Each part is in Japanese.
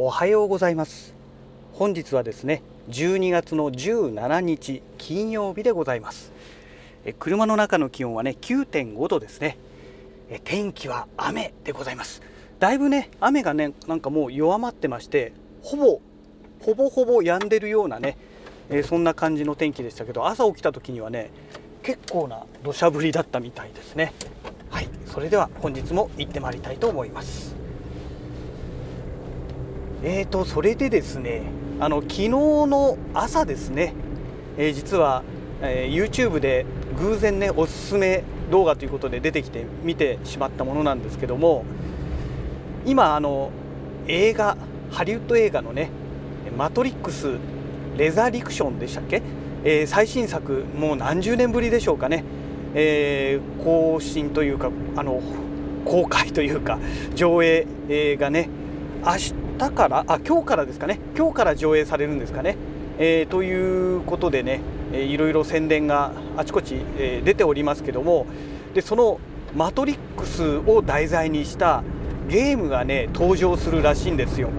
おはようございます。本日はですね12月の17日金曜日でございます。え車の中の気温はね9.5度ですね。え天気は雨でございます。だいぶね雨がねなんかもう弱まってましてほぼほぼほぼ止んでるようなね、えそんな感じの天気でしたけど朝起きた時にはね結構な土砂降りだったみたいですね。はいそれでは本日も行ってまいりたいと思います。えーとそれでですねあの昨日の朝ですね、えー、実は、えー、YouTube で偶然ねおすすめ動画ということで出てきて見てしまったものなんですけども今あの映画ハリウッド映画のね「マトリックス・レザリクション」でしたっけ、えー、最新作もう何十年ぶりでしょうかね、えー、更新というかあの公開というか上映がね明日からあ今日からですかね。今日から上映されるんですかね、えー、ということでね、えー、いろいろ宣伝があちこち、えー、出ておりますけどもでその「マトリックス」を題材にしたゲームがね登場するらしいんですよ。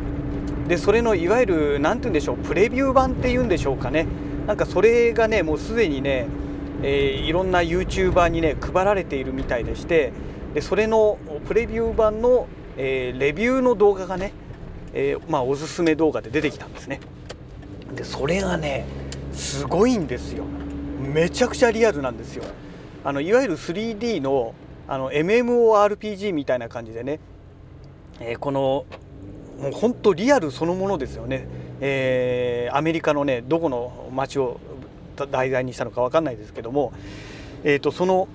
でそれのいわゆる何て言うんでしょうプレビュー版っていうんでしょうかね。なんかそれがねもうすでにね、えー、いろんな YouTuber にね配られているみたいでしてでそれのプレビュー版の、えー、レビューの動画がねえー、まあ、おすすめ動画で出てきたんですね。でそれがねすごいんですよ。めちゃくちゃリアルなんですよ。あのいわゆる 3D のあの MMORPG みたいな感じでね、えー、このもう本当リアルそのものですよね、えー、アメリカのねどこの街を題材にしたのか分かんないですけども、えーと、その、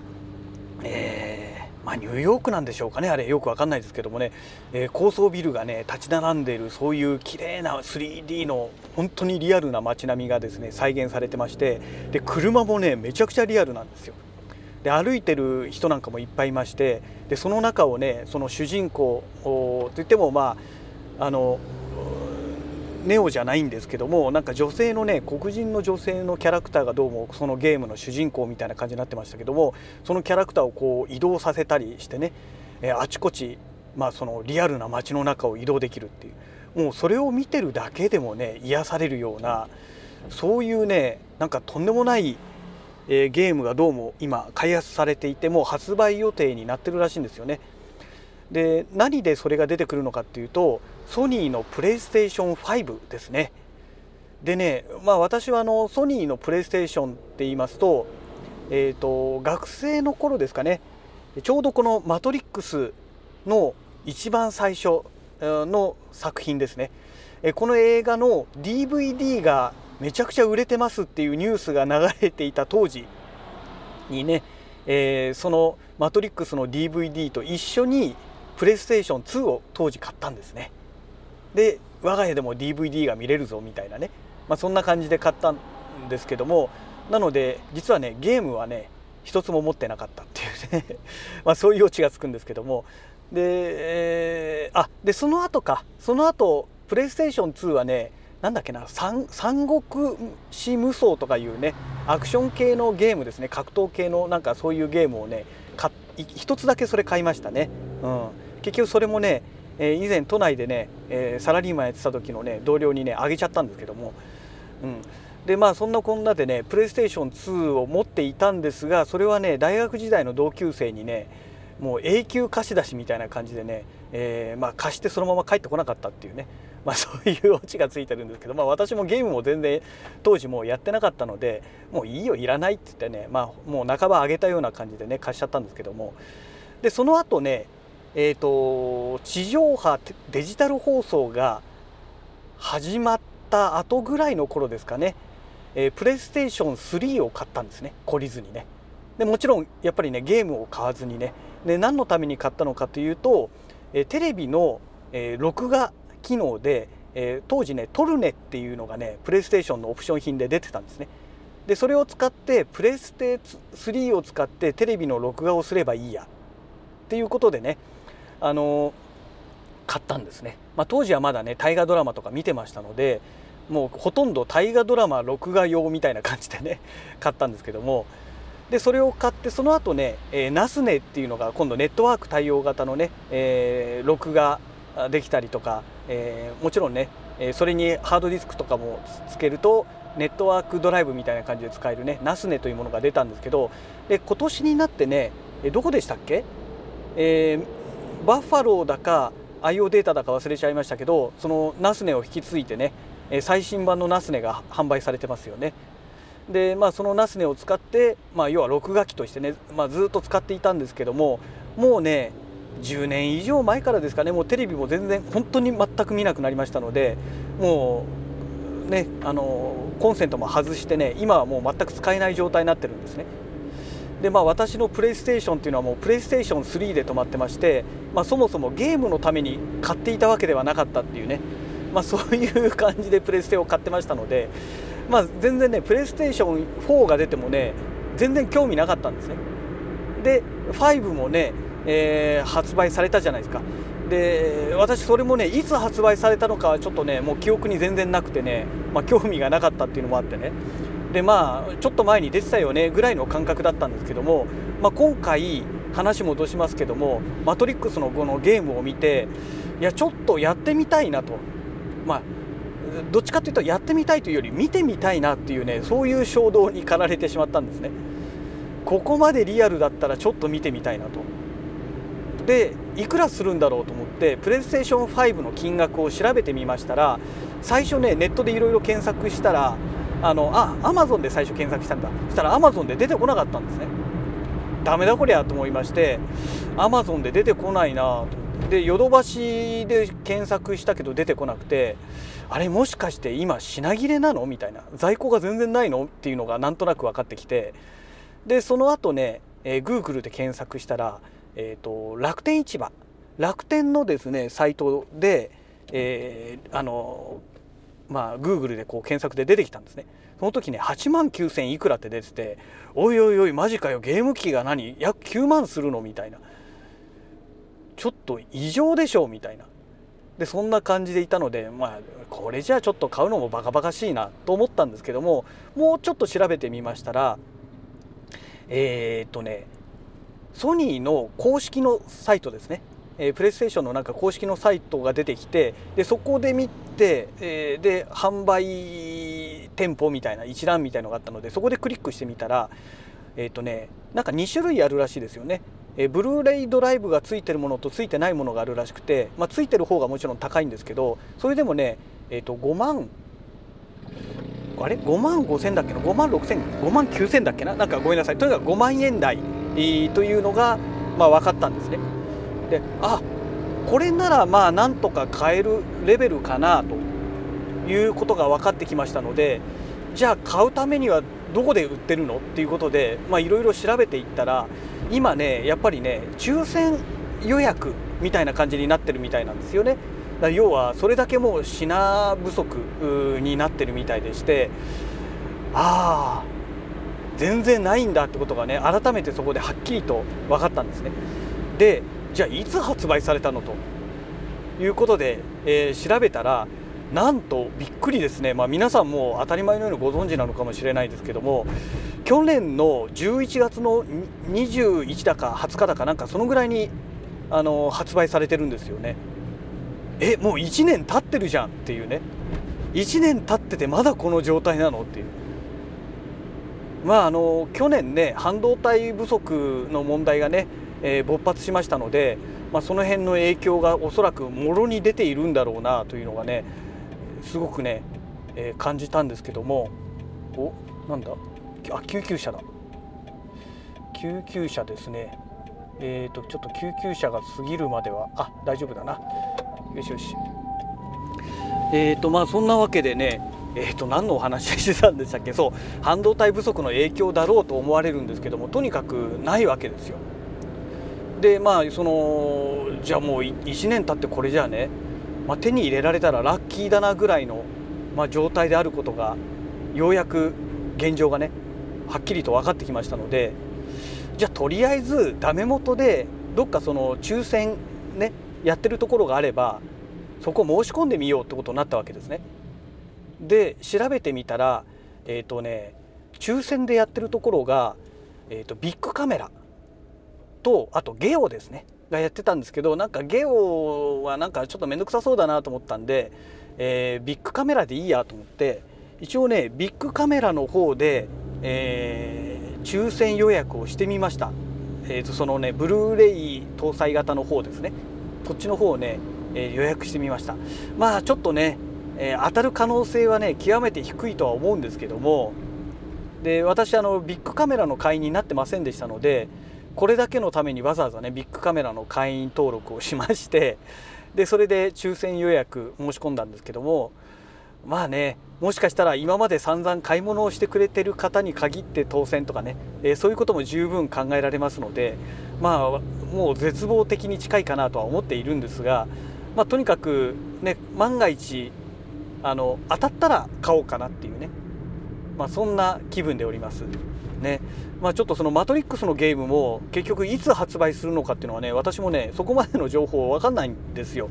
えーまあ、ニューヨークなんでしょうかね。あれよく分かんないですけどもね、えー、高層ビルがね立ち並んでいるそういう綺麗な 3D の本当にリアルな街並みがですね再現されてまして。で車もねめちゃくちゃリアルなんですよ。で歩いてる人なんかもいっぱいいまして。でその中をねその主人公といってもまああのネオじゃないんですけどもなんか女性のね黒人の女性のキャラクターがどうもそのゲームの主人公みたいな感じになってましたけどもそのキャラクターをこう移動させたりしてね、えあちこち、まあ、そのリアルな街の中を移動できるっていうもうそれを見てるだけでもね癒されるようなそういうねなんかとんでもないえゲームがどうも今開発されていてもう発売予定になってるらしいんですよね。で何でそれが出てくるのかっていうとソニーのプレイステーション5ですね。でねまあ私はあのソニーのプレイステーションって言いますと,、えーと、学生の頃ですかね。ちょうどこの「マトリックス」の一番最初の作品ですね。この映画の DVD がめちゃくちゃ売れてますっていうニュースが流れていた当時にね、えー、その「マトリックス」の DVD と一緒にプレイステーション2を当時買ったんですね。で我が家でも DVD が見れるぞみたいなね、まあ、そんな感じで買ったんですけどもなので実はねゲームはね一つも持ってなかったっていうね。まそういうオチがつくんですけども。で、えー、あでその後か。その後プレイステーション2はねなんだっけな三国志無双とかいうねアクション系のゲームですね。格闘系のなんかそういうゲームをね一つだけそれ買いましたね、うん、結局それもね、え、以前都内でね、え、サラリーマンやってた時のね同僚にねあげちゃったんですけども、うん、でまあそんなこんなでねプレイステーション2を持っていたんですがそれはね大学時代の同級生にねもう永久貸し出しみたいな感じでね、えー、まあ、貸してそのまま帰ってこなかったっていうね、まあ、そういうオチがついてるんですけど、まあ、私もゲームも全然当時もうやってなかったのでもういいよいらないって言ってね、まあ、もう半ばあげたような感じでね貸しちゃったんですけども。でその後ねえーと、地上波デジタル放送が始まった後ぐらいの頃ですかね、えー、プレイステーション3を買ったんですね懲りずにね。でもちろんやっぱりねゲームを買わずにね。で何のために買ったのかというと、えー、テレビの、えー、録画機能で、え当時ねトルネっていうのがねプレイステーションのオプション品で出てたんですね。でそれを使ってプレステ3を使ってテレビの録画をすればいいや。っていうことでねあの買ったんですね、まあ、当時はまだね大河ドラマとか見てましたのでもうほとんど大河ドラマ録画用みたいな感じでね 買ったんですけども。でそれを買ってその後ね、えー、ナスネっていうのが今度ネットワーク対応型のね、えー、録画できたりとか、えー、もちろんねそれにハードディスクとかもつけるとネットワークドライブみたいな感じで使えるね NASNE というものが出たんですけどで今年になってねどこでしたっけ、えー、バッファローだか IO データだか忘れちゃいましたけどその NASNE を引き継いでね最新版の NASNE が販売されてますよね。でまあその NASNE を使って、まあ、要は録画機としてね、まあ、ずっと使っていたんですけどももうね10年以上前からですかねもうテレビも全然本当に全く見なくなりましたのでもうねあのコンセントも外してね今はもう全く使えない状態になってるんですね。でまあ私のプレイステーションっていうのはもうプレイステーション3で止まってまして、まあ、そもそもゲームのために買っていたわけではなかったっていうね、まあ、そういう感じでプレステを買ってましたので、まあ、全然ねプレイステーション4が出てもね全然興味なかったんですね。で5もね、えー、発売されたじゃないですか。で私それもねいつ発売されたのかはちょっとねもう記憶に全然なくてね、まあ、興味がなかったっていうのもあってねでまあちょっと前に出てたよねぐらいの感覚だったんですけども、まあ、今回話戻しますけども「マトリックス」のこのゲームを見ていやちょっとやってみたいなと。まあどっちかというとやってみたいというより見てみたいなっていうねそういう衝動に駆られてしまったんですね。ここまでリアルだったらちょっと見てみたいなと。でいくらするんだろうと思ってプレイステーション5の金額を調べてみましたら最初ねネットでいろいろ検索したらあのあアマゾンで最初検索したんだ。そしたらアマゾンで出てこなかったんですね。ダメだこりゃと思いましてアマゾンで出てこないなと。でヨドバシで検索したけど出てこなくてあれもしかして今品切れなの？みたいな。在庫が全然ないの？っていうのがなんとなく分かってきて。でその後ね、えー、Google で検索したらえーと、楽天市場。楽天のですねサイトで、えー、あのまあ Google でこう検索で出てきたんですね。その時ね8万9000いくらって出てておいおいおいマジかよゲーム機が何？約9万するの？みたいな。ちょっと異常でしょ？うみたいな。でそんな感じでいたのでまあこれじゃあちょっと買うのもバカバカしいなと思ったんですけどももうちょっと調べてみましたらえー、っとねソニーの公式のサイトですね、えー、プレイステーションのなんか公式のサイトが出てきてでそこで見て、えー、で販売店舗みたいな一覧みたいのがあったのでそこでクリックしてみたらえっ、ー、とねなんか2種類あるらしいですよね。えー、ブルーレイドライブがついてるものとついてないものがあるらしくて、まあ、ついてる方がもちろん高いんですけどそれでもね、えー、と5万あれ？5万5千だっけな？5万6千5万9千だっけな？なんかごめんなさいとにかく5万円台というのが、まあ、分かったんですね。であこれならまあなんとか買えるレベルかなということが分かってきましたのでじゃあ買うためにはどこで売ってるのっていうことでいろいろ調べていったら今ねやっぱりね抽選予約みたいな感じになってるみたいなんですよね。だ要はそれだけもう品不足になってるみたいでしてああ全然ないんだってことがね改めてそこではっきりと分かったんですね。でじゃあいつ発売されたのと。いうことで、えー、調べたらなんとびっくりですね、まあ、皆さんも当たり前のようにご存知なのかもしれないですけども去年の11月の21だか20日だかなんかそのぐらいにあの発売されてるんですよね。えもう1年経ってるじゃんっていうね。1年経っててまだこの状態なのっていう。まああの去年ね半導体不足の問題がね、えー、勃発しましたので、まあ、その辺の影響がおそらくもろに出ているんだろうなというのがねすごくね、えー、感じたんですけどもおなんだ？あ救急車だ。救急車ですね。えーとちょっと救急車が過ぎるまではあ大丈夫だな。よしよし。えーとまあそんなわけでねえー、と何のお話してたんでしたっけ？そう半導体不足の影響だろうと思われるんですけどもとにかくないわけですよ。でまあそのじゃあもう1年経ってこれじゃあね、まあ、手に入れられたらラッキーだなぐらいの、まあ、状態であることがようやく現状がねはっきりと分かってきましたのでじゃあとりあえずダメ元でどっかその抽選ねやってるところがあればそこ申し込んでみようってことになったわけですね。で調べてみたらえっ、ー、とね抽選でやってるところが、えーと、ビッグカメラとあとゲオですね。がやってたんですけどなんかゲオはなんかちょっと面倒くさそうだなと思ったんで、えー、ビッグカメラでいいやと思って一応ねビッグカメラの方で、えー、抽選予約をしてみました、えー、とそのねブルーレイ搭載型の方ですね。こっちの方をね、えー、予約してみました。まあちょっとね、え、当たる可能性はね極めて低いとは思うんですけどもで私あのビッグカメラの会員になってませんでしたのでこれだけのためにわざわざねビッグカメラの会員登録をしましてでそれで抽選予約申し込んだんですけどもまあねもしかしたら今まで散々買い物をしてくれてる方に限って当選とかね、えー、そういうことも十分考えられますのでまあもう絶望的に近いかなとは思っているんですが、まあ、とにかくね万が一あの当たったら買おうかなっていうね、まあ、そんな気分でおります。ねまあ、ちょっとそのマトリックスのゲームも結局いつ発売するのかっていうのはね私もねそこまでの情報分かんないんですよ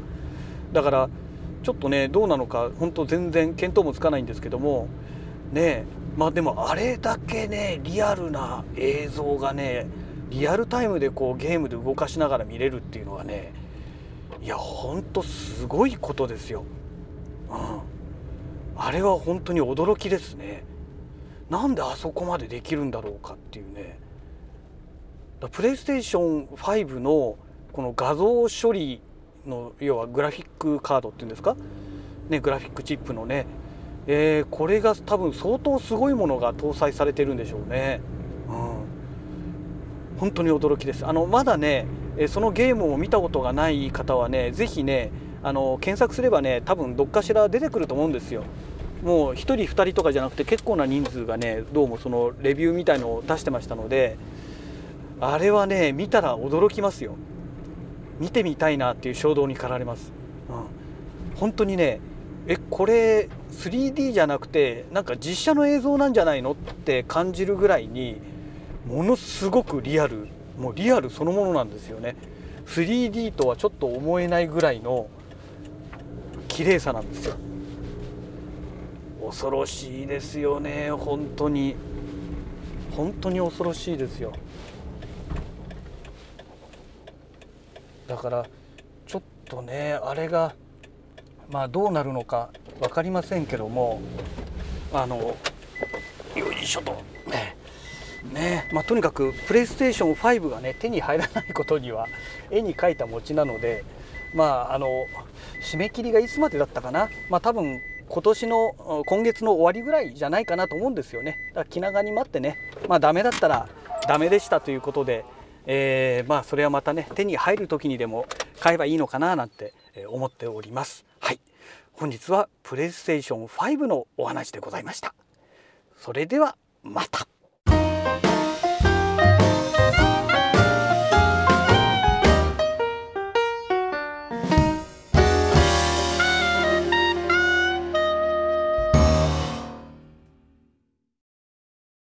だからちょっとねどうなのか本当全然見当もつかないんですけどもねまあでもあれだけねリアルな映像がねリアルタイムでこうゲームで動かしながら見れるっていうのはねいやほんとすごいことですよ。うん、あれは本当に驚きですね。なんであそこまでできるんだろうかっていうね。プレイステーション5のこの画像処理の要はグラフィックカードっていうんですか、ね、グラフィックチップのね、えー、これが多分相当すごいものが搭載されてるんでしょうね。うん、本当に驚きですあのまだねそのゲームを見たことがない方はね是非ねあの検索すればね多分どっかしら出てくると思うんですよ。もう1人2人とかじゃなくて結構な人数がねどうもそのレビューみたいのを出してましたのであれはね見たら驚きますよ。見てみたいなっていう衝動に駆られます。うん、本当にねえこれ 3D じゃなくてなんか実写の映像なんじゃないのって感じるぐらいにものすごくリアルもうリアルそのものなんですよね 3D とはちょっと思えないぐらいの綺麗さなんですよ恐ろしいですよね本当に。本当に恐ろしいですよ。だからちょっとねあれがまあどうなるのか分かりませんけどもあのよいしょと。ねねまあ、とにかくプレイステーション5がね手に入らないことには絵に描いた餅なのでまああの締め切りがいつまでだったかな。まあ多分今年の今月の終わりぐらいじゃないかなと思うんですよね。だから気長に待ってね。まあダメだったらダメでしたということでえー、まあそれはまたね手に入る時にでも買えばいいのかななんて思っております。はい。本日はプレイステーション5のお話でございました。それではまた。